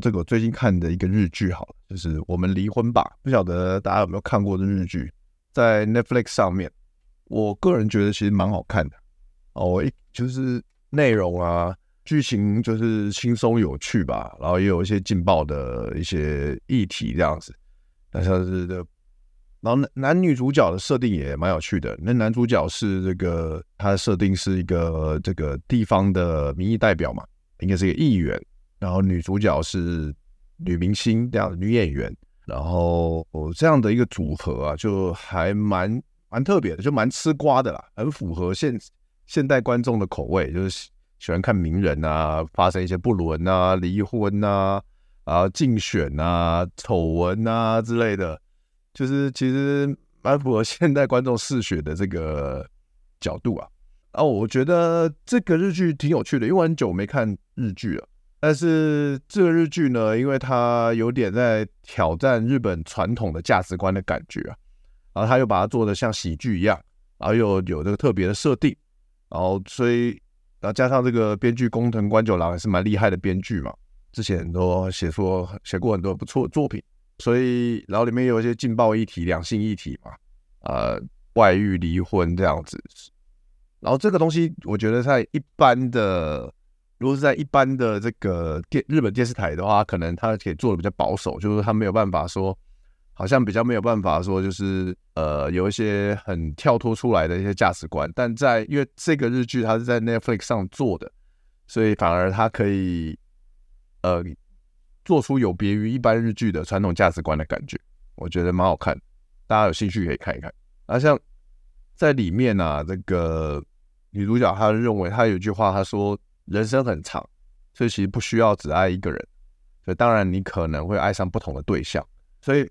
这个我最近看的一个日剧，好了，就是《我们离婚吧》。不晓得大家有没有看过这日剧，在 Netflix 上面。我个人觉得其实蛮好看的哦，一就是内容啊，剧情就是轻松有趣吧，然后也有一些劲爆的一些议题这样子。那像是的，然后男男女主角的设定也蛮有趣的。那男主角是这个，他的设定是一个这个地方的民意代表嘛，应该是一个议员。然后女主角是女明星这样的女演员，然后这样的一个组合啊，就还蛮蛮特别的，就蛮吃瓜的啦，很符合现现代观众的口味，就是喜欢看名人啊发生一些不伦啊、离婚啊、啊竞选啊、丑闻啊之类的，就是其实蛮符合现代观众嗜血的这个角度啊。啊我觉得这个日剧挺有趣的，因为很久没看日剧了。但是这个日剧呢，因为它有点在挑战日本传统的价值观的感觉啊，然后他又把它做的像喜剧一样，然后又有这个特别的设定，然后所以然后加上这个编剧工藤官九郎也是蛮厉害的编剧嘛，之前都写说写过很多不错的作品，所以然后里面有一些劲爆议题、两性议题嘛，呃，外遇、离婚这样子，然后这个东西我觉得在一般的。如果是在一般的这个电日本电视台的话，可能他可以做的比较保守，就是他没有办法说，好像比较没有办法说，就是呃有一些很跳脱出来的一些价值观。但在因为这个日剧它是在 Netflix 上做的，所以反而它可以呃做出有别于一般日剧的传统价值观的感觉，我觉得蛮好看，大家有兴趣可以看一看。啊，像在里面啊，这个女主角她认为她有一句话，她说。人生很长，所以其实不需要只爱一个人。所以当然你可能会爱上不同的对象。所以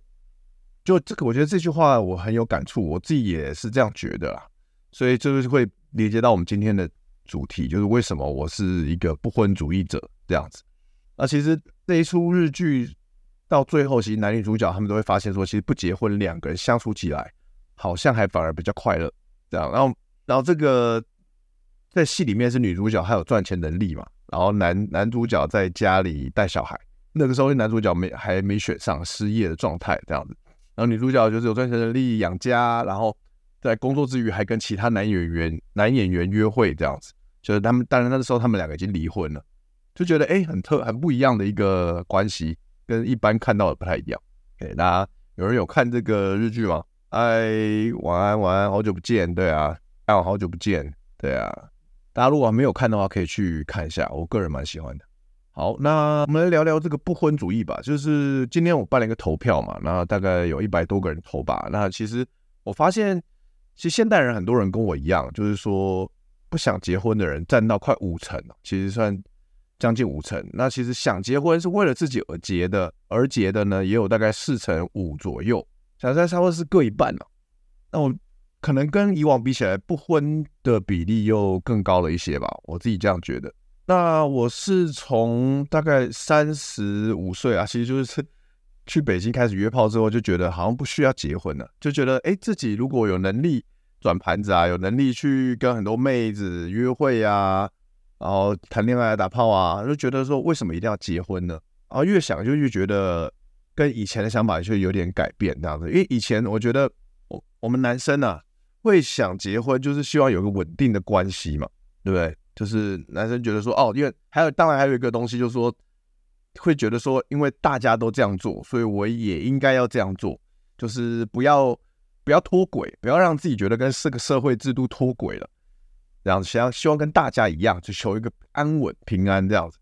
就这个，我觉得这句话我很有感触，我自己也是这样觉得啦。所以就是会连接到我们今天的主题，就是为什么我是一个不婚主义者这样子。那其实这一出日剧到最后，其实男女主角他们都会发现说，其实不结婚两个人相处起来，好像还反而比较快乐。这样，然后然后这个。在戏里面是女主角，还有赚钱能力嘛，然后男男主角在家里带小孩。那个时候男主角没还没选上，失业的状态这样子。然后女主角就是有赚钱能力养家，然后在工作之余还跟其他男演员男演员约会这样子。就是他们当然那个时候他们两个已经离婚了，就觉得哎很特很不一样的一个关系，跟一般看到的不太一样。给大家有人有看这个日剧吗？哎，晚安晚安，好久不见，对啊，哎，好久不见，对啊。大家如果还没有看的话，可以去看一下，我个人蛮喜欢的。好，那我们来聊聊这个不婚主义吧。就是今天我办了一个投票嘛，那大概有一百多个人投吧。那其实我发现，其实现代人很多人跟我一样，就是说不想结婚的人占到快五成，其实算将近五成。那其实想结婚是为了自己而结的，而结的呢也有大概四成五左右，想在差不多是各一半了。那我。可能跟以往比起来，不婚的比例又更高了一些吧，我自己这样觉得。那我是从大概三十五岁啊，其实就是去北京开始约炮之后，就觉得好像不需要结婚了，就觉得哎，自己如果有能力转盘子啊，有能力去跟很多妹子约会啊，然后谈恋爱、打炮啊，就觉得说为什么一定要结婚呢？然后越想就越觉得跟以前的想法就有点改变这样子，因为以前我觉得我我们男生啊。会想结婚，就是希望有个稳定的关系嘛，对不对？就是男生觉得说，哦，因为还有，当然还有一个东西，就是说，会觉得说，因为大家都这样做，所以我也应该要这样做，就是不要不要脱轨，不要让自己觉得跟这个社会制度脱轨了，然后想要希望跟大家一样，就求一个安稳平安这样子。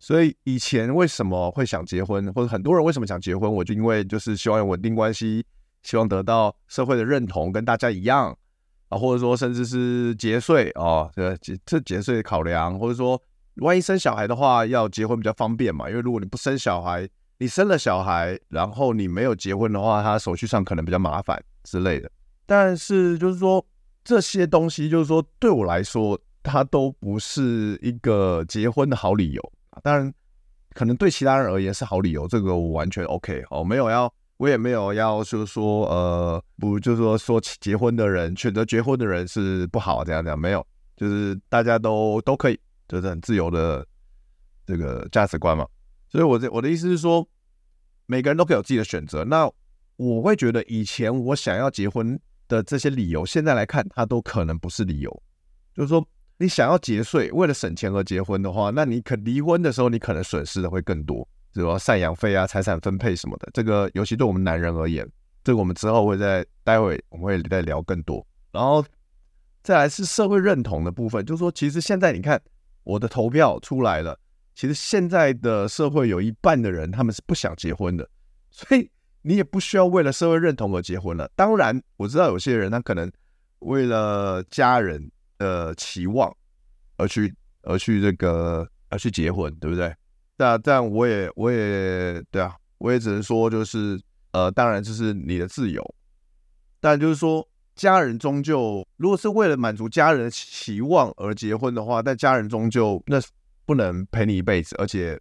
所以以前为什么会想结婚，或者很多人为什么想结婚，我就因为就是希望有稳定关系，希望得到社会的认同，跟大家一样啊，或者说甚至是节税啊，这节这节税考量，或者说。万一生小孩的话，要结婚比较方便嘛？因为如果你不生小孩，你生了小孩，然后你没有结婚的话，他手续上可能比较麻烦之类的。但是就是说这些东西，就是说对我来说，它都不是一个结婚的好理由。当然，可能对其他人而言是好理由，这个我完全 OK 哦，没有要，我也没有要，就是说呃，不就是说说结婚的人选择结婚的人是不好这样这样，没有，就是大家都都可以。就是很自由的这个价值观嘛，所以我这我的意思是说，每个人都可以有自己的选择。那我会觉得以前我想要结婚的这些理由，现在来看，它都可能不是理由。就是说，你想要节税，为了省钱而结婚的话，那你可离婚的时候，你可能损失的会更多，比如赡养费啊、财产分配什么的。这个尤其对我们男人而言，这个我们之后会在待会我们会再聊更多。然后再来是社会认同的部分，就是说，其实现在你看。我的投票出来了，其实现在的社会有一半的人他们是不想结婚的，所以你也不需要为了社会认同而结婚了。当然，我知道有些人他可能为了家人的期望而去而去这个而去结婚，对不对？但但我也我也对啊，我也只能说就是呃，当然这是你的自由，但就是说。家人终究，如果是为了满足家人的期望而结婚的话，但家人终究那不能陪你一辈子，而且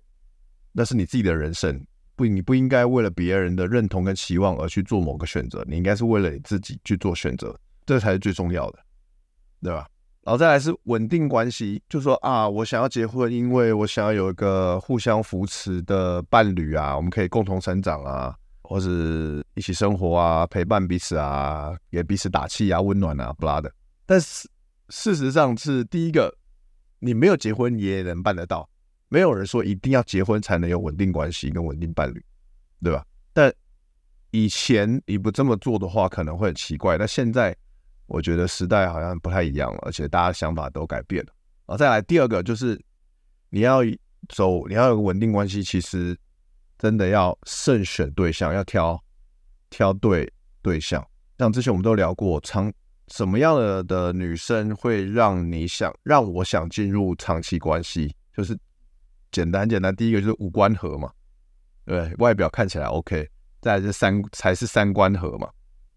那是你自己的人生，不，你不应该为了别人的认同跟期望而去做某个选择，你应该是为了你自己去做选择，这才是最重要的，对吧？然后再来是稳定关系，就说啊，我想要结婚，因为我想要有一个互相扶持的伴侣啊，我们可以共同成长啊。或是一起生活啊，陪伴彼此啊，给彼此打气啊，温暖啊，不拉的。但是事实上是第一个，你没有结婚也能办得到。没有人说一定要结婚才能有稳定关系跟稳定伴侣，对吧？但以前你不这么做的话，可能会很奇怪。但现在我觉得时代好像不太一样了，而且大家想法都改变了。啊，再来第二个就是你要走，你要有个稳定关系，其实。真的要慎选对象，要挑挑对对象。像之前我们都聊过，长什么样的的女生会让你想让我想进入长期关系？就是简单简单，第一个就是五官合嘛，对，外表看起来 OK，再来是三才是三观合嘛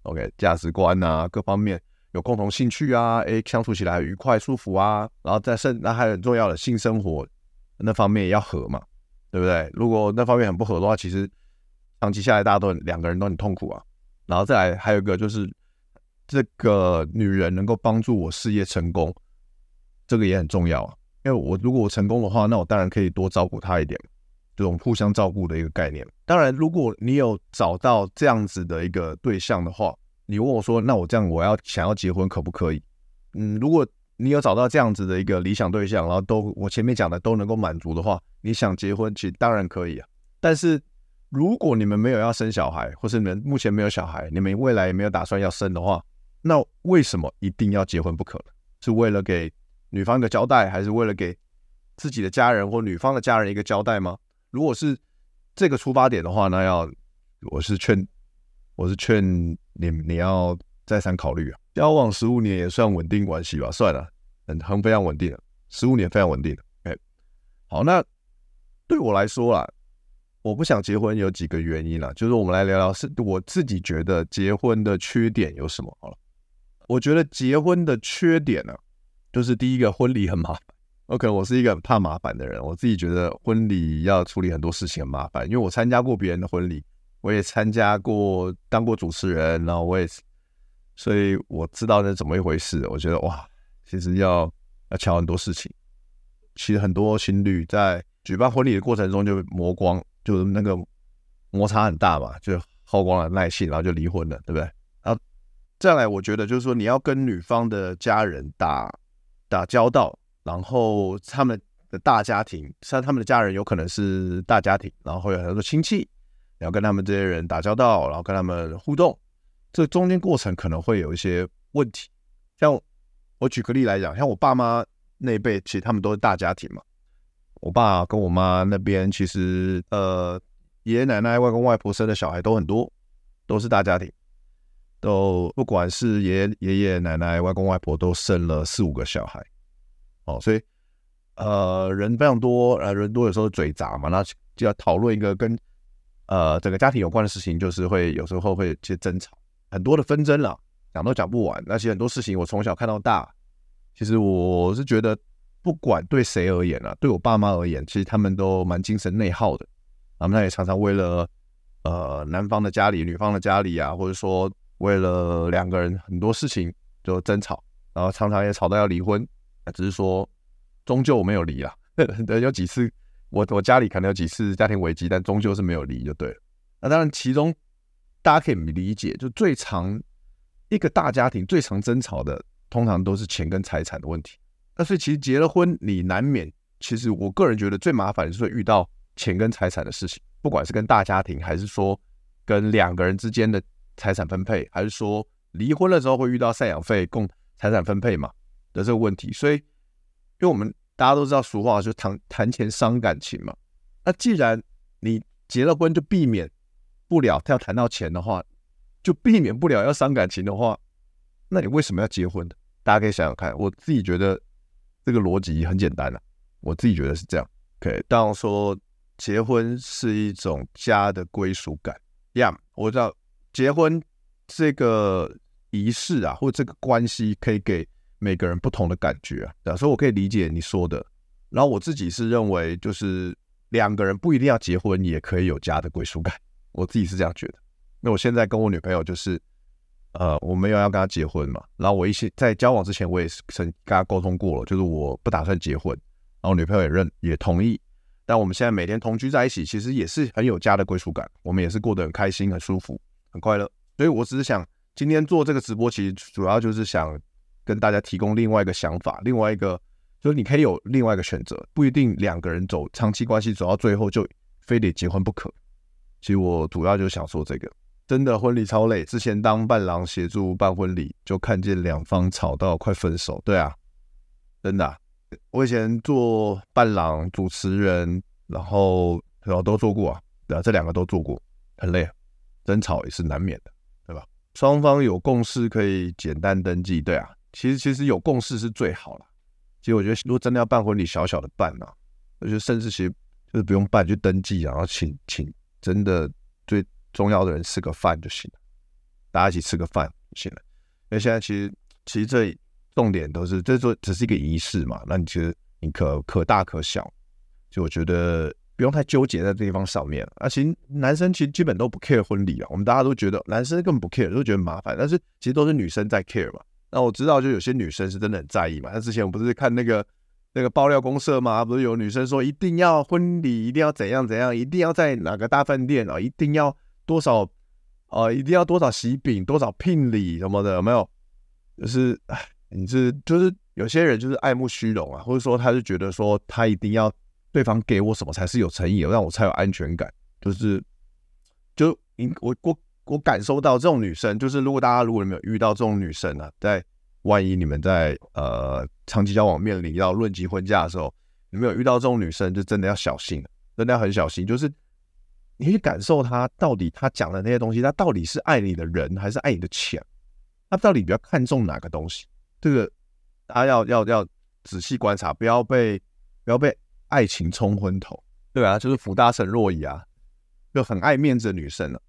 ，OK，价值观啊，各方面有共同兴趣啊，诶，相处起来愉快舒服啊，然后再生那还有很重要的性生活那方面也要合嘛。对不对？如果那方面很不合的话，其实长期下来大家都很两个人都很痛苦啊。然后再来还有一个就是，这个女人能够帮助我事业成功，这个也很重要啊。因为我如果我成功的话，那我当然可以多照顾她一点，这种互相照顾的一个概念。当然，如果你有找到这样子的一个对象的话，你问我说，那我这样我要想要结婚可不可以？嗯，如果。你有找到这样子的一个理想对象，然后都我前面讲的都能够满足的话，你想结婚其实当然可以啊。但是如果你们没有要生小孩，或是你们目前没有小孩，你们未来也没有打算要生的话，那为什么一定要结婚不可呢？是为了给女方一个交代，还是为了给自己的家人或女方的家人一个交代吗？如果是这个出发点的话，那要我是劝我是劝你你要再三考虑啊。交往十五年也算稳定关系吧，算了，很很非常稳定了，十五年非常稳定了。哎，好，那对我来说啊，我不想结婚有几个原因啦，就是我们来聊聊，是我自己觉得结婚的缺点有什么？好了，我觉得结婚的缺点呢、就是第一个婚礼很麻烦。OK，我是一个很怕麻烦的人，我自己觉得婚礼要处理很多事情很麻烦，因为我参加过别人的婚礼，我也参加过当过主持人，然后我也。所以我知道那怎么一回事。我觉得哇，其实要要巧很多事情。其实很多情侣在举办婚礼的过程中就磨光，就是那个摩擦很大嘛，就耗光了耐性，然后就离婚了，对不对？然后再来，我觉得就是说你要跟女方的家人打打交道，然后他们的大家庭，像他们的家人有可能是大家庭，然后有很多亲戚，然后跟他们这些人打交道，然后跟他们互动，这中间过程可能会有一些问题。像我举个例来讲，像我爸妈那一辈，其实他们都是大家庭嘛。我爸跟我妈那边，其实呃，爷爷奶奶、外公外婆生的小孩都很多，都是大家庭。都不管是爷爷爷爷奶奶、外公外婆，都生了四五个小孩，哦，所以呃人非常多，呃人多有时候嘴杂嘛，那就要讨论一个跟呃整个家庭有关的事情，就是会有时候会有些争吵，很多的纷争了，讲都讲不完。那些很多事情我从小看到大，其实我是觉得不管对谁而言啊，对我爸妈而言，其实他们都蛮精神内耗的，他们也常常为了呃男方的家里、女方的家里啊，或者说。为了两个人很多事情就争吵，然后常常也吵到要离婚，只是说终究我没有离啦。对，有几次我我家里可能有几次家庭危机，但终究是没有离就对了。那当然，其中大家可以理解，就最常一个大家庭最常争吵的，通常都是钱跟财产的问题。那所以其实结了婚，你难免，其实我个人觉得最麻烦的是会遇到钱跟财产的事情，不管是跟大家庭，还是说跟两个人之间的。财产分配，还是说离婚的时候会遇到赡养费、共财产分配嘛的这个问题？所以，因为我们大家都知道俗话，就谈谈钱伤感情嘛。那既然你结了婚就避免不了他要谈到钱的话，就避免不了要伤感情的话，那你为什么要结婚呢？大家可以想想看。我自己觉得这个逻辑很简单啊，我自己觉得是这样。OK，当然说结婚是一种家的归属感，Yeah，我知道。结婚这个仪式啊，或这个关系，可以给每个人不同的感觉啊。所以我可以理解你说的。然后我自己是认为，就是两个人不一定要结婚，也可以有家的归属感。我自己是这样觉得。那我现在跟我女朋友就是，呃，我没有要跟她结婚嘛。然后我一些在交往之前，我也是曾跟她沟通过了，就是我不打算结婚。然后女朋友也认也同意。但我们现在每天同居在一起，其实也是很有家的归属感。我们也是过得很开心、很舒服。很快乐，所以我只是想今天做这个直播，其实主要就是想跟大家提供另外一个想法，另外一个就是你可以有另外一个选择，不一定两个人走长期关系走到最后就非得结婚不可。其实我主要就想说这个，真的婚礼超累。之前当伴郎协助办婚礼，就看见两方吵到快分手。对啊，真的，我以前做伴郎、主持人，然后然后都做过啊，对啊，这两个都做过，很累。争吵也是难免的，对吧？双方有共识可以简单登记，对啊。其实其实有共识是最好了。其实我觉得，如果真的要办婚礼，小小的办呐、我觉得甚至其实就是不用办，就登记，然后请请真的最重要的人吃个饭就行了，大家一起吃个饭就行了。因为现在其实其实这重点都是，这做只是一个仪式嘛，那你其实你可可大可小，就我觉得。不用太纠结在这地方上面啊，其实男生其实基本都不 care 婚礼啊，我们大家都觉得男生根本不 care，都觉得麻烦。但是其实都是女生在 care 嘛。那我知道，就有些女生是真的很在意嘛。那之前我不是看那个那个爆料公社嘛，不是有女生说一定要婚礼一定要怎样怎样，一定要在哪个大饭店啊，一定要多少呃，一定要多少喜饼，多少聘礼什么的，有没有？就是，你是就是有些人就是爱慕虚荣啊，或者说他是觉得说他一定要。对方给我什么才是有诚意，让我才有安全感。就是，就你我我我感受到这种女生，就是如果大家如果你们有遇到这种女生啊，在万一你们在呃长期交往面临要论及婚嫁的时候，你没有遇到这种女生，就真的要小心，真的要很小心。就是你去感受她到底她讲的那些东西，她到底是爱你的人还是爱你的钱？她到底比较看重哪个东西？这个大家要要要仔细观察，不要被不要被。爱情冲昏头，对啊，就是福大神若仪啊，就很爱面子的女生了，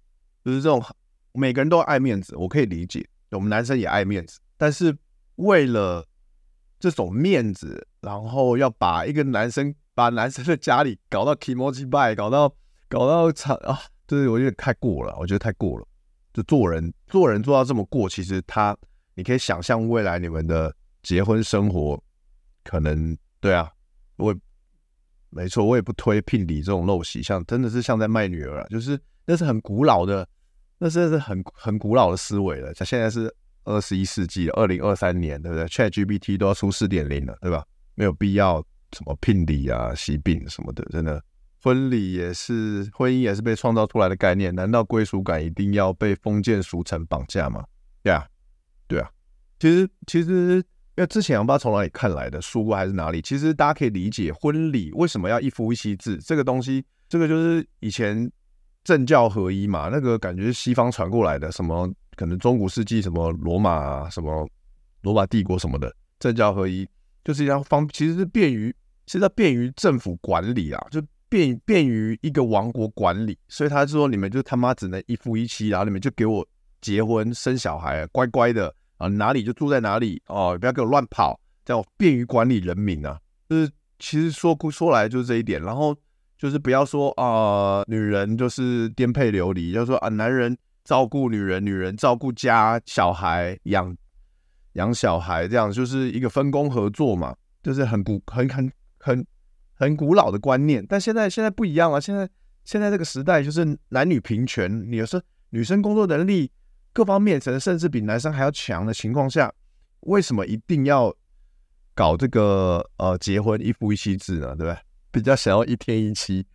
就是这种每个人都爱面子，我可以理解，我们男生也爱面子，但是为了这种面子，然后要把一个男生把男生的家里搞到 kimoji bai，搞到搞到惨啊，就是我觉得太过了，我觉得太过了，就做人做人做到这么过，其实他你可以想象未来你们的结婚生活可能对啊，我。没错，我也不推聘礼这种陋习，像真的是像在卖女儿啊，就是那是很古老的，那是是很很古老的思维了。像现在是二十一世纪，二零二三年，对不对？ChatGPT 都要出四点零了，对吧？没有必要什么聘礼啊、喜饼什么的，真的，婚礼也是，婚姻也是被创造出来的概念。难道归属感一定要被封建俗成绑架吗？呀、yeah，对啊。其实，其实，因为之前我不知道从哪里看来的书还是哪里，其实大家可以理解婚礼为什么要一夫一妻制这个东西。这个就是以前政教合一嘛，那个感觉是西方传过来的，什么可能中古世纪什么罗马啊，什么罗马帝国什么的，政教合一就是要方，其实是便于，其实便于政府管理啊，就便便于一个王国管理，所以他说你们就他妈只能一夫一妻，然后你们就给我结婚生小孩，乖乖的。啊，哪里就住在哪里哦，不要给我乱跑，这样便于管理人民啊。就是其实说说来就是这一点，然后就是不要说啊、女人就是颠沛流离，就是说啊，男人照顾女人，女人照顾家小孩，养养小孩，这样就是一个分工合作嘛，就是很古很很很很古老的观念。但现在现在不一样了，现在现在这个时代就是男女平权，你有时候女生工作能力。各方面甚甚至比男生还要强的情况下，为什么一定要搞这个呃结婚一夫一妻制呢？对不对？比较想要一天一妻，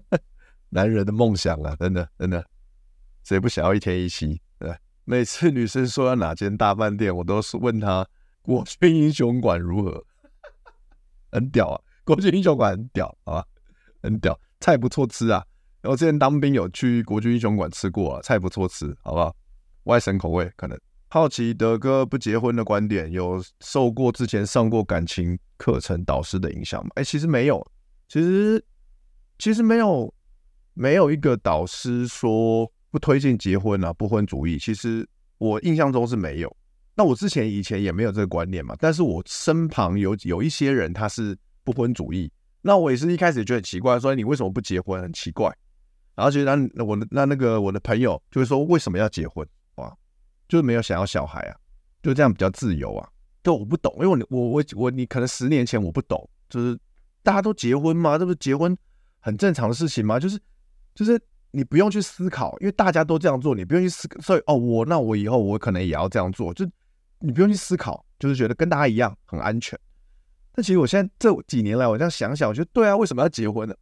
男人的梦想啊，真的真的，谁不想要一天一妻？对，每次女生说要哪间大饭店，我都是问她国军英雄馆如何，很屌啊！国军英雄馆很屌，好吧，很屌，菜不错吃啊。然后之前当兵有去国军英雄馆吃过啊，菜不错吃，好不好？外省口味可能好奇德哥不结婚的观点，有受过之前上过感情课程导师的影响吗？哎、其实没有，其实其实没有，没有一个导师说不推荐结婚啊，不婚主义。其实我印象中是没有。那我之前以前也没有这个观念嘛，但是我身旁有有一些人他是不婚主义，那我也是一开始觉得很奇怪，说你为什么不结婚？很奇怪。然后觉得那我的那那个我的朋友就会说，为什么要结婚？就是没有想要小孩啊，就这样比较自由啊。对，我不懂，因为我我我我你可能十年前我不懂，就是大家都结婚吗？这不是结婚很正常的事情吗？就是就是你不用去思考，因为大家都这样做，你不用去思考。所以哦，我那我以后我可能也要这样做，就你不用去思考，就是觉得跟大家一样很安全。但其实我现在这几年来，我这样想想，我觉得对啊，为什么要结婚呢？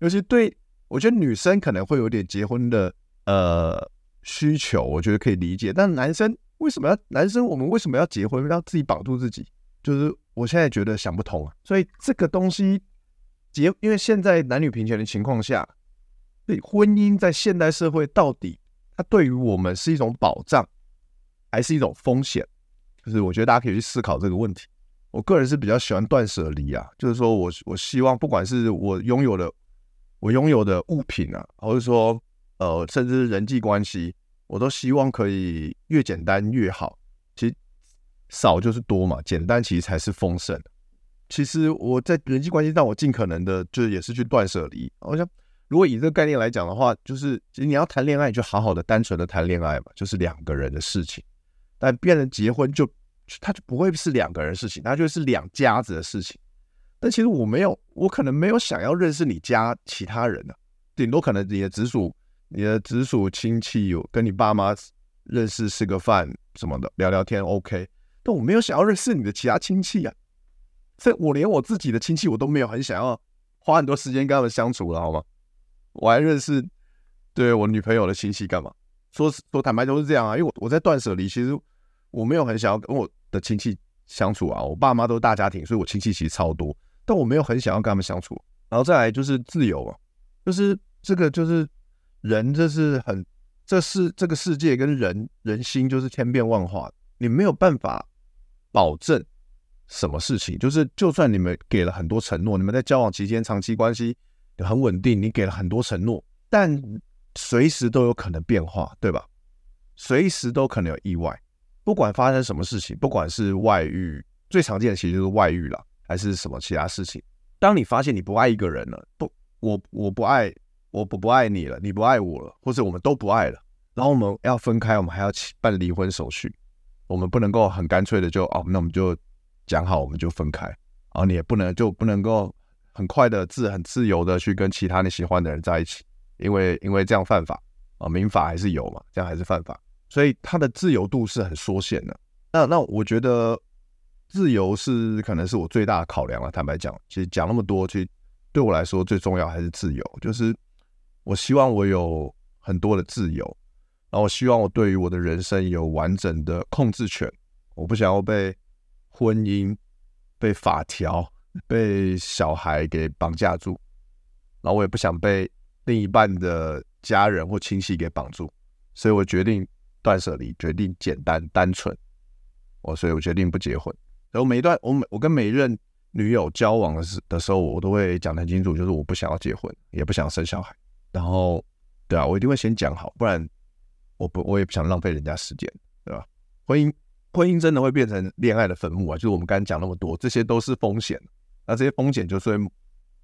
尤其对我觉得女生可能会有点结婚的呃。需求我觉得可以理解，但男生为什么要男生？我们为什么要结婚？要自己绑住自己？就是我现在觉得想不通啊。所以这个东西结，因为现在男女平权的情况下，对婚姻在现代社会到底它对于我们是一种保障，还是一种风险？就是我觉得大家可以去思考这个问题。我个人是比较喜欢断舍离啊，就是说我我希望不管是我拥有的我拥有的物品啊，或者说。呃，甚至是人际关系，我都希望可以越简单越好。其实少就是多嘛，简单其实才是丰盛。其实我在人际关系上，我尽可能的，就是也是去断舍离。我想，如果以这个概念来讲的话，就是其实你要谈恋爱，就好好的、单纯的谈恋爱嘛，就是两个人的事情。但变成结婚就，就它就不会是两个人的事情，它就是两家子的事情。但其实我没有，我可能没有想要认识你家其他人呢、顶多可能你的直属。你的直属亲戚有跟你爸妈认识，吃个饭什么的，聊聊天 OK。但我没有想要认识你的其他亲戚啊，这我连我自己的亲戚我都没有很想要花很多时间跟他们相处了，好吗？我还认识对我女朋友的亲戚干嘛？说说坦白都是这样啊，因为我我在断舍离，其实我没有很想要跟我的亲戚相处啊。我爸妈都是大家庭，所以我亲戚其实超多，但我没有很想要跟他们相处。然后再来就是自由啊，就是这个就是。人这是很，这是这个世界跟人人心就是千变万化，你没有办法保证什么事情。就是就算你们给了很多承诺，你们在交往期间长期关系很稳定，你给了很多承诺，但随时都有可能变化，对吧？随时都可能有意外。不管发生什么事情，不管是外遇，最常见的其实就是外遇了，还是什么其他事情。当你发现你不爱一个人了，不，我我不爱。我不不爱你了，你不爱我了，或者我们都不爱了，然后我们要分开，我们还要办离婚手续，我们不能够很干脆的就哦，那我们就讲好，我们就分开，然后你也不能就不能够很快的自很自由的去跟其他你喜欢的人在一起，因为因为这样犯法啊，民法还是有嘛，这样还是犯法，所以他的自由度是很缩限的。那那我觉得自由是可能是我最大的考量了。坦白讲，其实讲那么多，其实对我来说最重要还是自由。就是我希望我有很多的自由，然后我希望我对于我的人生有完整的控制权。我不想要被婚姻、被法条、被小孩给绑架住，然后我也不想被另一半的家人或亲戚给绑住，所以我决定断舍离，决定简单单纯。我所以，我决定不结婚。然后每一段，我每我跟每一任女友交往的时的时候，我都会讲得很清楚，就是我不想要结婚，也不想生小孩。然后，对啊，我一定会先讲好，不然我不我也不想浪费人家时间，对吧？婚姻婚姻真的会变成恋爱的坟墓啊！就是我们刚才讲那么多，这些都是风险。那这些风险就是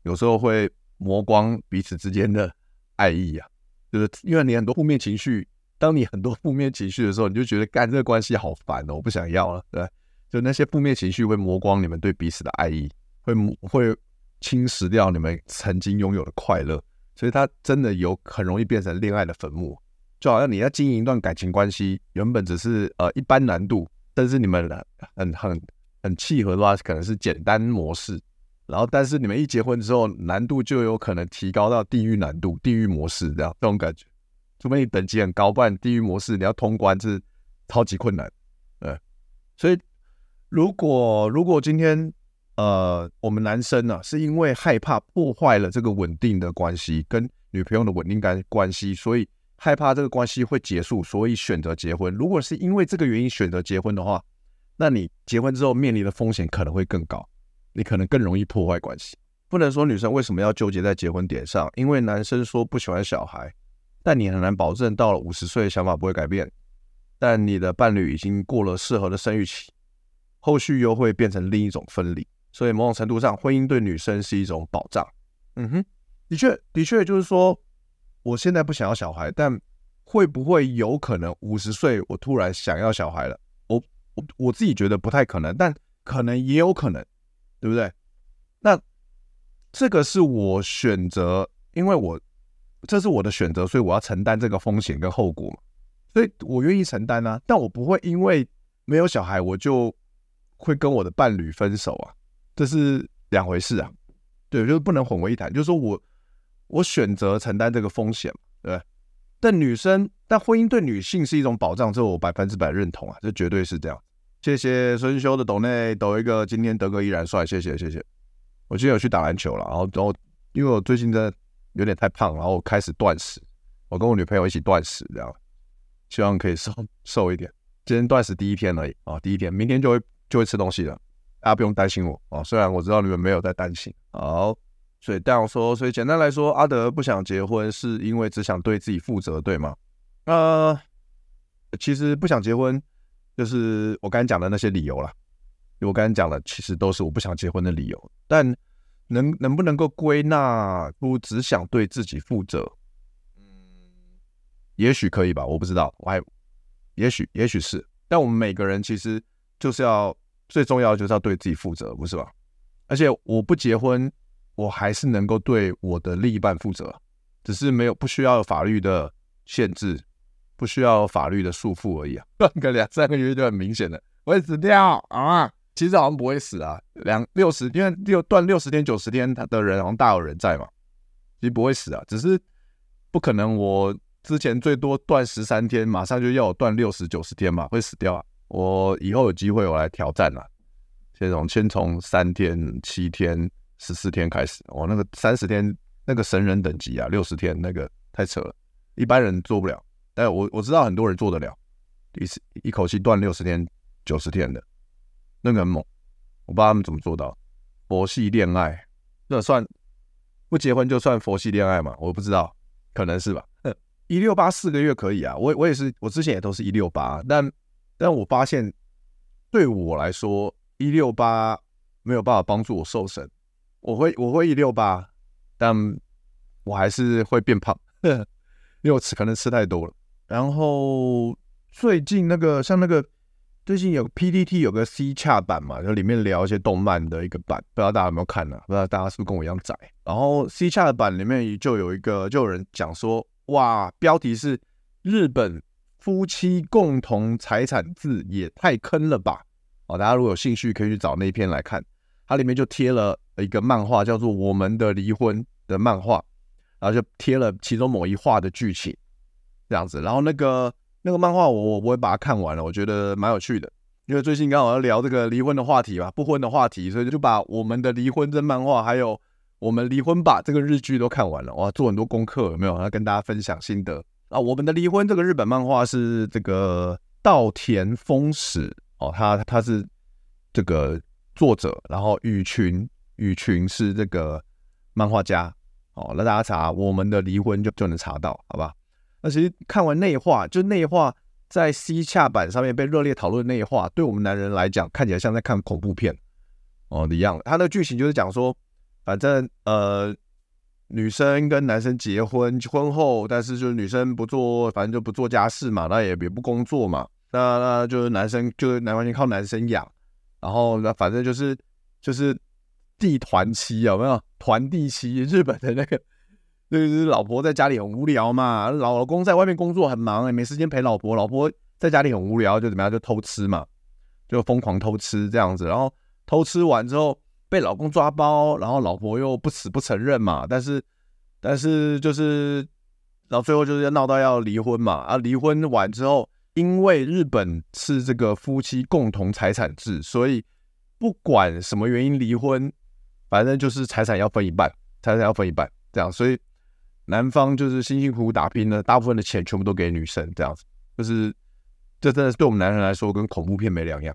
有时候会磨光彼此之间的爱意啊，就是因为你很多负面情绪。当你很多负面情绪的时候，你就觉得干这个关系好烦哦，我不想要了，对，就那些负面情绪会磨光你们对彼此的爱意，会会侵蚀掉你们曾经拥有的快乐，所以它真的有很容易变成恋爱的坟墓。就好像你要经营一段感情关系，原本只是呃一般难度，但是你们很很很契合的话，可能是简单模式，然后但是你们一结婚之后，难度就有可能提高到地狱难度、地狱模式这样这种感觉。除非你等级很高，不然地狱模式你要通关是超级困难。对，所以如果如果今天呃我们男生呢、是因为害怕破坏了这个稳定的关系，跟女朋友的稳定感关系，所以害怕这个关系会结束，所以选择结婚。如果是因为这个原因选择结婚的话，那你结婚之后面临的风险可能会更高，你可能更容易破坏关系。不能说女生为什么要纠结在结婚点上，因为男生说不喜欢小孩。但你很难保证到了五十岁想法不会改变，但你的伴侣已经过了适合的生育期，后续又会变成另一种分离，所以某种程度上，婚姻对女生是一种保障。嗯哼，的确，的确就是说，我现在不想要小孩，但会不会有可能五十岁我突然想要小孩了？我我我自己觉得不太可能，但可能也有可能，对不对？那这个是我选择，因为我。这是我的选择，所以我要承担这个风险跟后果嘛，所以我愿意承担啊。但我不会因为没有小孩，我就会跟我的伴侣分手啊，这是两回事啊。对，就是不能混为一谈。就是说我我选择承担这个风险，对。但女生，但婚姻对女性是一种保障，这我百分之百认同啊，这绝对是这样。谢谢孙修的抖内抖一个，今天德哥依然帅，谢谢谢谢。我今天有去打篮球了，然后然后因为我最近在。有点太胖，然后开始断食。我跟我女朋友一起断食，这样，希望可以瘦瘦一点。今天断食第一天而已啊，第一天，明天就会就会吃东西了，大家不用担心我啊。虽然我知道你们没有在担心。好，所以这样说，所以简单来说，阿德不想结婚是因为只想对自己负责，对吗？呃，其实不想结婚就是我刚才讲的那些理由啦。我刚才讲的其实都是我不想结婚的理由，但。能能不能够归纳出只想对自己负责？嗯，也许可以吧，我不知道，我还也许也许是，但我们每个人其实就是要最重要的就是要对自己负责，不是吧？而且我不结婚，我还是能够对我的另一半负责，只是没有不需要法律的限制，不需要法律的束缚而已啊。断个两三个月就很明显的，我会死掉啊！其实好像不会死啊，两六十，因为六断六十天九十天，他的人好像大有人在嘛，其实不会死啊，只是不可能。我之前最多断十三天，马上就要我断六十九十天嘛，会死掉啊。我以后有机会我来挑战啊，先从先从三天、七天、十四天开始。我那个三十天那个神人等级啊，六十天那个太扯了，一般人做不了。但我我知道很多人做得了，一次一口气断六十天、九十天的。那个很猛，我不知道他们怎么做到。佛系恋爱，那算不结婚就算佛系恋爱嘛？我不知道，可能是吧。一六八四个月可以啊，我我也是，我之前也都是一六八，但但我发现对我来说，一六八没有办法帮助我瘦身。我会我会一六八，但我还是会变胖，因为我吃可能吃太多了。然后最近那个像那个。最近有 PDT 有个 C 洽版嘛，就里面聊一些动漫的一个版，不知道大家有没有看呢、不知道大家是不是跟我一样宅？然后 C 洽的版里面就有一个，就有人讲说，哇，标题是日本夫妻共同财产制也太坑了吧？哦，大家如果有兴趣可以去找那一篇来看，它里面就贴了一个漫画，叫做《我们的离婚》的漫画，然后就贴了其中某一话的剧情这样子。然后那个那个漫画我我不会把它看完了，我觉得蛮有趣的，因为最近刚好要聊这个离婚的话题嘛，不婚的话题，所以就把《我们的离婚》这漫画还有《我们离婚吧》这个日剧都看完了，哇，做很多功课有没有？要跟大家分享心得。啊，我们的离婚这个日本漫画是这个稻田丰史哦，他他是这个作者，然后羽群羽群是这个漫画家哦，那大家查我们的离婚就就能查到，好吧？那其实看完内话，就内话在 C 洽版上面被热烈讨论的内话，对我们男人来讲，看起来像在看恐怖片哦一样。他的剧情就是讲说，反正呃。女生跟男生结婚婚后，但是就是女生不做，反正就不做家事嘛，那也也不工作嘛，那那就是男生就是男完全靠男生养，然后那反正就是就是地团妻有没有？团地妻，日本的那个就是老婆在家里很无聊嘛，老公在外面工作很忙，也没时间陪老婆，老婆在家里很无聊，就怎么样就偷吃嘛，就疯狂偷吃这样子，然后偷吃完之后。被老公抓包，然后老婆又不死不承认嘛，但是但是就是，然后最后就是要闹到要离婚嘛，啊，离婚完之后，因为日本是这个夫妻共同财产制，所以不管什么原因离婚，反正就是财产要分一半，财产要分一半，这样，所以男方就是辛辛苦苦打拼的，大部分的钱全部都给女生，这样子，就是这真的是对我们男人来说跟恐怖片没两样。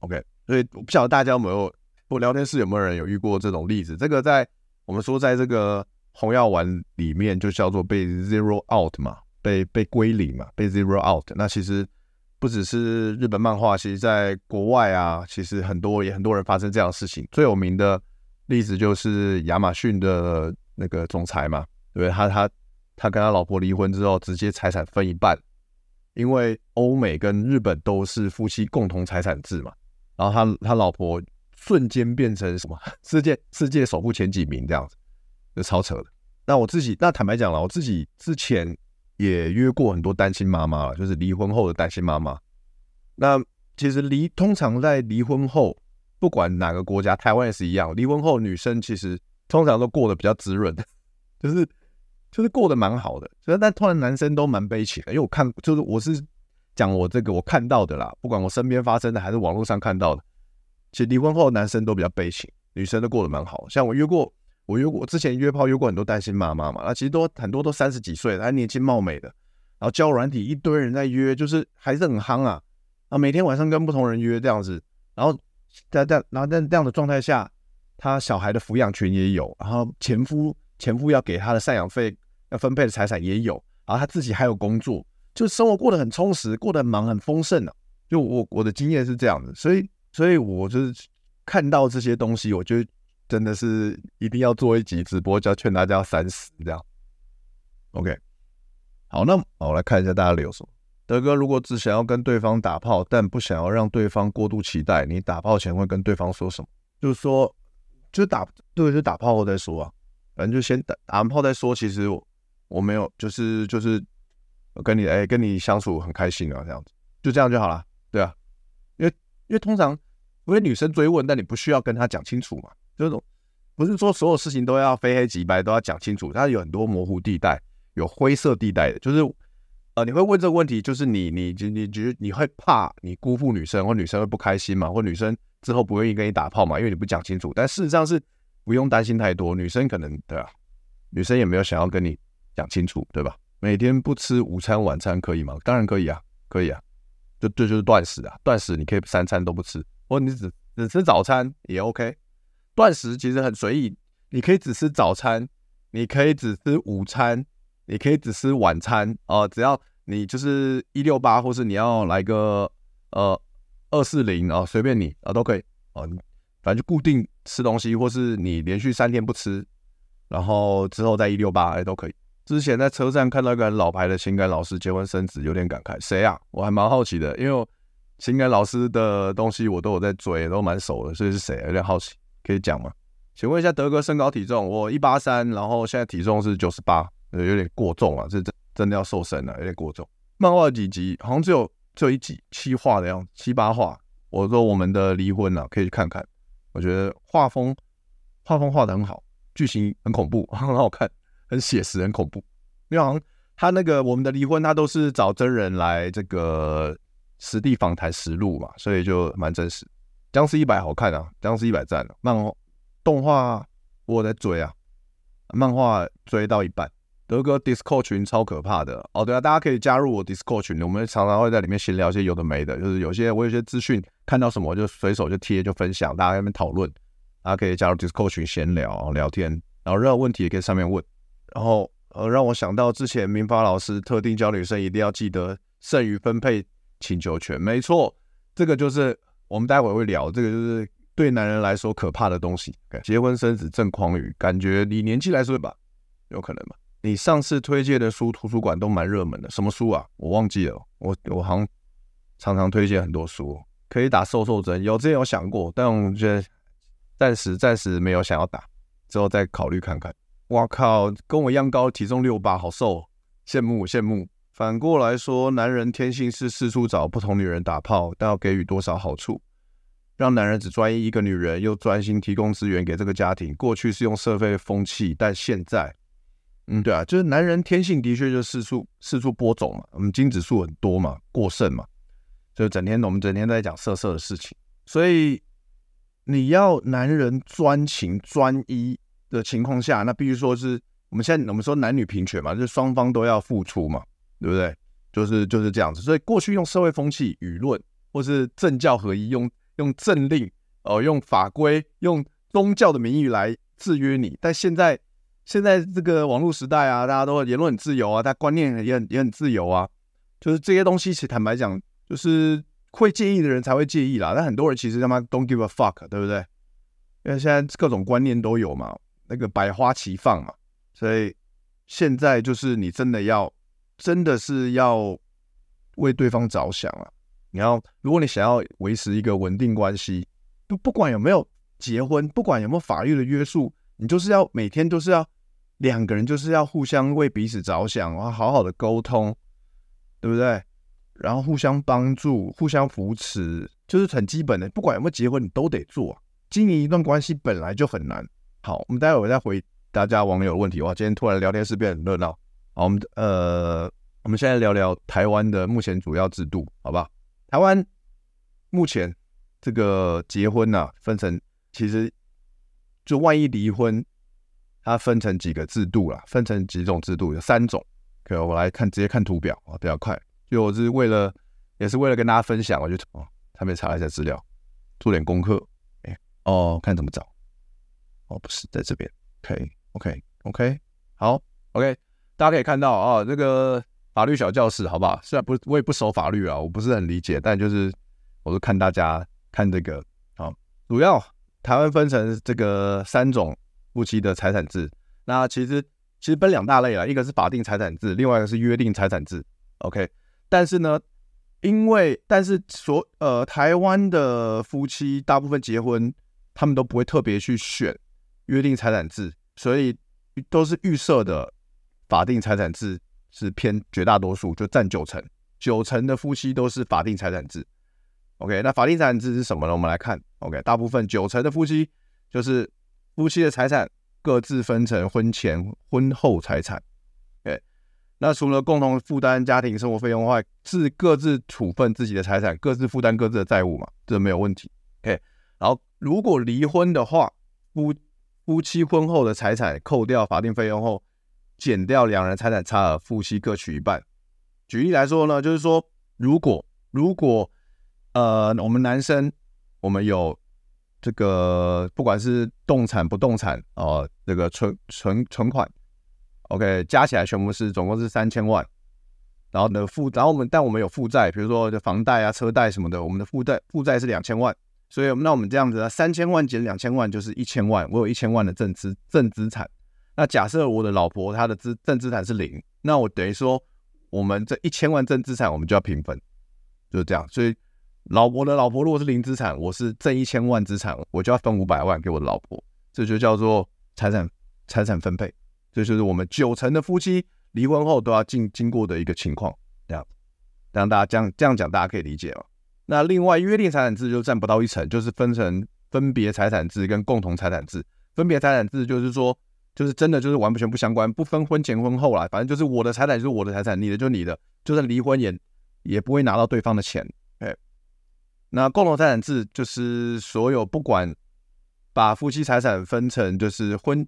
OK，所以我不晓得大家有没有。我聊天室有没有人有遇过这种例子？这个在我们说，在这个红药丸里面就叫做被 zero out 嘛，被被归零嘛，被 zero out。那其实不只是日本漫画，其实在国外啊，其实很多也很多人发生这样的事情。最有名的例子就是亚马逊的那个总裁嘛，对？他他他跟他老婆离婚之后，直接财产分一半，因为欧美跟日本都是夫妻共同财产制嘛。然后他他老婆。瞬间变成什么 世界世界首富前几名这样子，就超扯的。那我自己，那坦白讲了，我自己之前也约过很多单亲妈妈了，就是离婚后的单亲妈妈。那其实离通常在离婚后，不管哪个国家，台湾也是一样，离婚后女生其实通常都过得比较滋润的，就是就是过得蛮好的。所以但突然男生都蛮悲情的，因为我看就是我是讲我这个我看到的啦，不管我身边发生的还是网络上看到的。其实离婚后男生都比较悲情，女生都过得蛮好。像我约过，我约过，之前约炮约过很多单亲妈妈嘛，那其实都很多都三十几岁，还年轻貌美的，然后交软体一堆人在约，就是还是很夯啊啊，每天晚上跟不同人约这样子，然后在在然后在这样的状态下，他小孩的抚养权也有，然后前夫前夫要给他的赡养费要分配的财产也有，然后他自己还有工作，就生活过得很充实，过得很忙很丰盛啊。就我我的经验是这样的，所以。所以，我就是看到这些东西，我就真的是一定要做一集直播，就要劝大家三思这样。OK，好，那，我来看一下大家留什么。德哥，如果只想要跟对方打炮，但不想要让对方过度期待，你打炮前会跟对方说什么？就是说，就打，对，就打炮后再说啊。反正就先打，打完炮再说。其实我，没有，就是就是跟你哎、跟你相处很开心啊，这样子，就这样就好了。因为通常，因为女生追问，但你不需要跟她讲清楚嘛，这种不是说所有事情都要非黑即白，都要讲清楚，它有很多模糊地带，有灰色地带的，就是呃，你会问这个问题，就是你你你你觉得你会怕你辜负女生，或女生会不开心嘛，或女生之后不愿意跟你打炮嘛，因为你不讲清楚。但事实上是不用担心太多，女生可能对啊，女生也没有想要跟你讲清楚，对吧？每天不吃午餐晚餐可以吗？当然可以啊，可以啊。就这就，是断食啊，断食你可以三餐都不吃，或你只只吃早餐也 OK。断食其实很随意，你可以只吃早餐，你可以只吃午餐，你可以只吃晚餐哦、只要你就是一六八，或是你要来个呃二四零啊，随便你啊、都可以哦、呃，反正就固定吃东西，或是你连续三天不吃，然后之后再一六八哎都可以。之前在车站看到一个很老牌的情感老师结婚生子，有点感慨。谁啊？我还蛮好奇的，因为情感老师的东西我都有在追，都蛮熟的，所以是谁？有点好奇，可以讲吗？请问一下德哥身高体重，我一八三，然后现在体重是九十八，有点过重啊，这真真的要瘦身了，有点过重。漫画几集？好像只有只有一集七话的样子，七八话，我说我们的离婚啊，可以去看看。我觉得画风画风画的很好，剧情很恐怖，很好看，很写实，很恐怖。因为好像他那个我们的离婚，他都是找真人来这个实地访谈实录嘛，所以就蛮真实。僵尸一百好看啊，僵尸一百赞。漫画动画我在追啊，漫画追到一半。德哥 Discord 群超可怕的哦，对啊，大家可以加入我 Discord 群，我们常常会在里面闲聊一些有的没的，就是有些我有些资讯看到什么就随手就贴就分享，大家在那边讨论，大家可以加入 Discord 群闲聊聊天，然后任何问题也可以上面问。然后呃，让我想到之前民法老师特定教女生一定要记得剩余分配请求权，没错，这个就是我们待会会聊，这个就是对男人来说可怕的东西。结婚生子正狂语，感觉你年纪来说吧，有可能吧。你上次推荐的书，图书馆都蛮热门的，什么书啊？我忘记了。我我好像常常推荐很多书，可以打瘦瘦针，有之前有想过，但我觉得暂时暂时没有想要打，之后再考虑看看。哇靠，跟我一样高，体重六八，好瘦，羡慕羡慕。反过来说，男人天性是四处找不同女人打炮，但要给予多少好处，让男人只专一一个女人，又专心提供资源给这个家庭。过去是用社会风气，但现在。嗯，对啊，就是男人天性的确就四处四处播种嘛，我们精子数很多嘛，过剩嘛，就整天我们整天在讲色色的事情，所以你要男人专情专一的情况下，那必须说是我们现在我们说男女平权嘛，就是双方都要付出嘛，对不对？就是就是这样子，所以过去用社会风气、舆论，或是政教合一，用用政令哦、用法规、用宗教的名义来制约你，但现在。现在这个网络时代啊，大家都言论很自由啊，大家观念也很也很自由啊。就是这些东西，其实坦白讲，就是会介意的人才会介意啦。但很多人其实他妈 don't give a fuck，对不对？因为现在各种观念都有嘛，那个百花齐放嘛。所以现在就是你真的要，真的是要为对方着想啊。你要，如果你想要维持一个稳定关系，不不管有没有结婚，不管有没有法律的约束。你就是要每天都是要两个人，就是要互相为彼此着想，然后好好的沟通，对不对？然后互相帮助、互相扶持，就是很基本的。不管有没有结婚，你都得做。经营一段关系本来就很难。好，我们待会儿再回大家网友的问题。哇，今天突然聊天室变很热闹。好，我们呃，我们现在聊聊台湾的目前主要制度，好不好？台湾目前这个结婚呐、啊，分成其实。就万一离婚，它分成几个制度啦，分成几种制度，有三种。可我来看，直接看图表啊，比较快。就我是为了，也是为了跟大家分享，我就哦，特别查了一下资料，做点功课。哎，哦，看怎么找。哦，不是在这边。OK，OK，OK，好，OK，大家可以看到啊，这个法律小教室，好不好？虽然不，我也不熟法律啊，我不是很理解，但就是我是看大家看这个啊，主要。台湾分成这个三种夫妻的财产制，那其实其实分两大类啦，一个是法定财产制，另外一个是约定财产制。OK，但是呢，因为但是所呃台湾的夫妻大部分结婚，他们都不会特别去选约定财产制，所以都是预设的法定财产制是偏绝大多数，就占九成，九成的夫妻都是法定财产制。OK，那法定财产制是什么呢？我们来看，OK，大部分九成的夫妻就是夫妻的财产各自分成婚前、婚后财产。OK，那除了共同负担家庭生活费用外，自各自处分自己的财产，各自负担各自的债务嘛，这没有问题。OK，然后如果离婚的话，夫夫妻婚后的财产扣掉法定费用后，减掉两人财产差额，夫妻各取一半。举例来说呢，就是说如果如果呃，我们男生，我们有这个，不管是动产不动产哦、呃，这个存存存款，OK，加起来全部是总共是三千万。然后呢负，然后我们但我们有负债，比如说房贷啊、车贷什么的，我们的负债负债是两千万。所以那我们这样子啊，三千万减两千万就是一千万，我有一千万的正资正资产。那假设我的老婆她的资正资产是零，那我等于说我们这一千万正资产我们就要平分，就是这样。所以。老婆的老婆如果是零资产，我是挣一千万资产，我就要分五百万给我的老婆，这就叫做财产财产分配，这就是我们九成的夫妻离婚后都要经经过的一个情况，这样，让大家这样这样讲，大家可以理解吗？那另外约定财产制就占不到一成，就是分成分别财产制跟共同财产制。分别财产制就是说，就是真的就是完全不相关，不分婚前婚后啦，反正就是我的财产就是我的财产，你的就是你的，就算离婚也也不会拿到对方的钱。哎，那共同财产制就是所有不管把夫妻财产分成就是婚，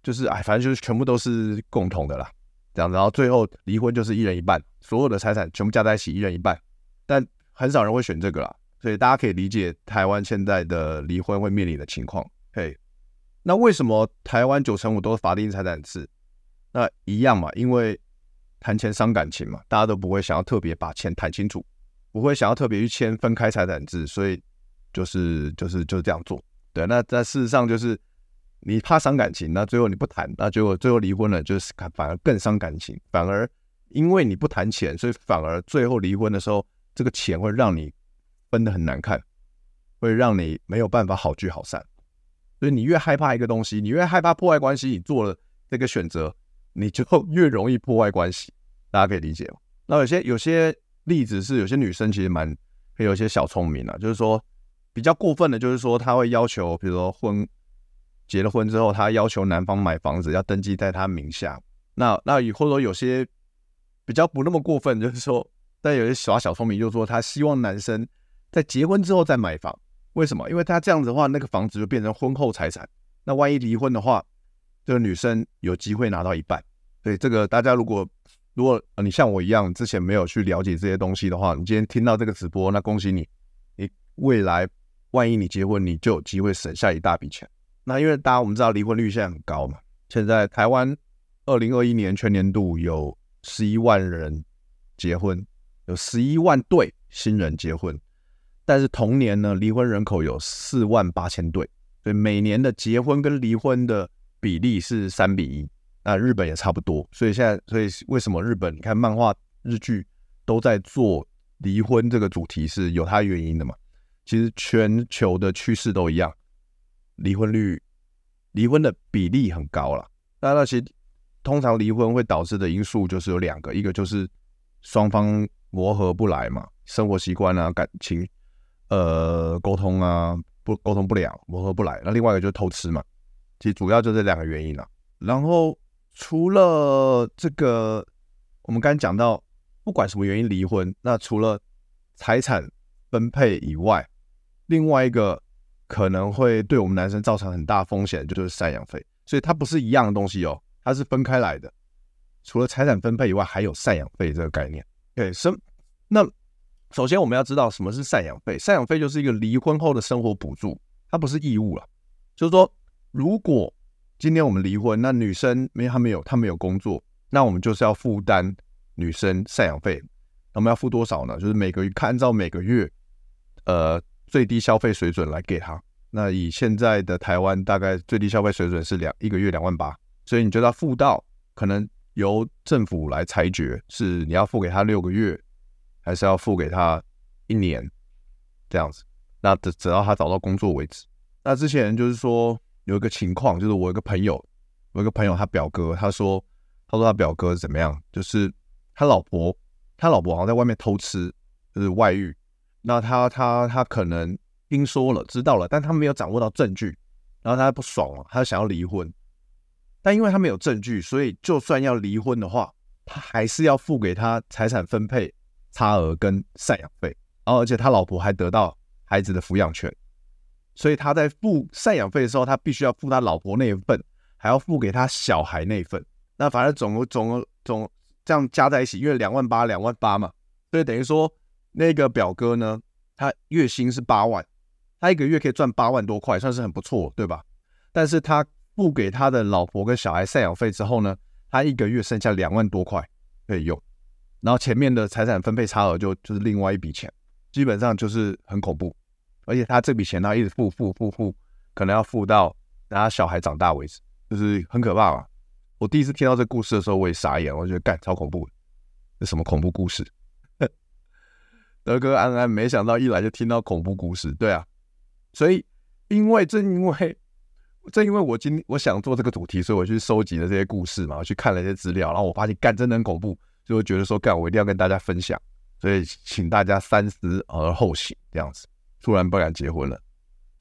就是哎，反正就是全部都是共同的啦。这样，然后最后离婚就是一人一半，所有的财产全部加在一起一人一半，但很少人会选这个啦，所以大家可以理解台湾现在的离婚会面临的情况。嘿，那为什么台湾九成五都是法定财产制？那一样嘛，因为谈钱伤感情嘛，大家都不会想要特别把钱谈清楚，不会想要特别去签分开财产制，所以就是就是就这样做。对，那在事实上就是。你怕伤感情，那最后你不谈，那结果最后离婚了，就是反而更伤感情。反而因为你不谈钱，所以反而最后离婚的时候，这个钱会让你分得很难看，会让你没有办法好聚好散。所以你越害怕一个东西，你越害怕破坏关系，你做了这个选择，你就 越容易破坏关系。大家可以理解吗？那有些有些例子是，有些女生其实蛮会有一些小聪明啊，就是说比较过分的，就是说她会要求，比如说婚。结了婚之后，她要求男方买房子要登记在她名下。那那以或者说有些比较不那么过分，就是说，但有些耍小聪明，就是说他希望男生在结婚之后再买房。为什么？因为他这样子的话，那个房子就变成婚后财产。那万一离婚的话，这个女生有机会拿到一半。所以这个大家如果如果你像我一样之前没有去了解这些东西的话，你今天听到这个直播，那恭喜你，你未来万一你结婚，你就有机会省下一大笔钱。那因为大家我们知道离婚率现在很高嘛，现在台湾二零二一年全年度有十一万人结婚，有十一万对新人结婚，但是同年呢离婚人口有四万八千对，所以每年的结婚跟离婚的比例是三比一。那日本也差不多，所以现在所以为什么日本你看漫画日剧都在做离婚这个主题是有它原因的嘛？其实全球的趋势都一样。离婚率，离婚的比例很高了。那那其实通常离婚会导致的因素就是有两个，一个就是双方磨合不来嘛，生活习惯啊、感情、呃沟通啊不沟通不了，磨合不来。那另外一个就是偷吃嘛，其实主要就这两个原因了。然后除了这个，我们刚才讲到，不管什么原因离婚，那除了财产分配以外，另外一个。可能会对我们男生造成很大风险，就是赡养费。所以它不是一样的东西哦，它是分开来的。除了财产分配以外，还有赡养费这个概念。对，生那首先我们要知道什么是赡养费。赡养费就是一个离婚后的生活补助，它不是义务了。就是说，如果今天我们离婚，那女生没她没有她没有工作，那我们就是要负担女生赡养费。我们要付多少呢？就是每个月看按照每个月，呃。最低消费水准来给他，那以现在的台湾大概最低消费水准是两一个月两万八，所以你觉得要付到，可能由政府来裁决，是你要付给他六个月，还是要付给他一年这样子？那直直到他找到工作为止。那之前就是说有一个情况，就是我有一个朋友，我有一个朋友他表哥，他说他说他表哥怎么样，就是他老婆他老婆好像在外面偷吃，就是外遇。那他他他可能听说了，知道了，但他没有掌握到证据，然后他不爽了，他想要离婚，但因为他没有证据，所以就算要离婚的话，他还是要付给他财产分配差额跟赡养费，然后而且他老婆还得到孩子的抚养权，所以他在付赡养费的时候，他必须要付他老婆那一份，还要付给他小孩那一份，那反正总总总这样加在一起，因为两万八两万八嘛，所以等于说。那个表哥呢，他月薪是八万，他一个月可以赚八万多块，算是很不错，对吧？但是他付给他的老婆跟小孩赡养费之后呢，他一个月剩下两万多块可以用，然后前面的财产分配差额就就是另外一笔钱，基本上就是很恐怖，而且他这笔钱他一直付付付付，可能要付到他小孩长大为止，就是很可怕嘛？我第一次听到这故事的时候，我也傻眼，我觉得干超恐怖，这什么恐怖故事？德哥安安，没想到一来就听到恐怖故事，对啊，所以因为正因为正因为我今我想做这个主题，所以我去收集了这些故事嘛，我去看了一些资料，然后我发现干真的很恐怖，就会觉得说干我一定要跟大家分享，所以请大家三思而后行，这样子。突然不敢结婚了，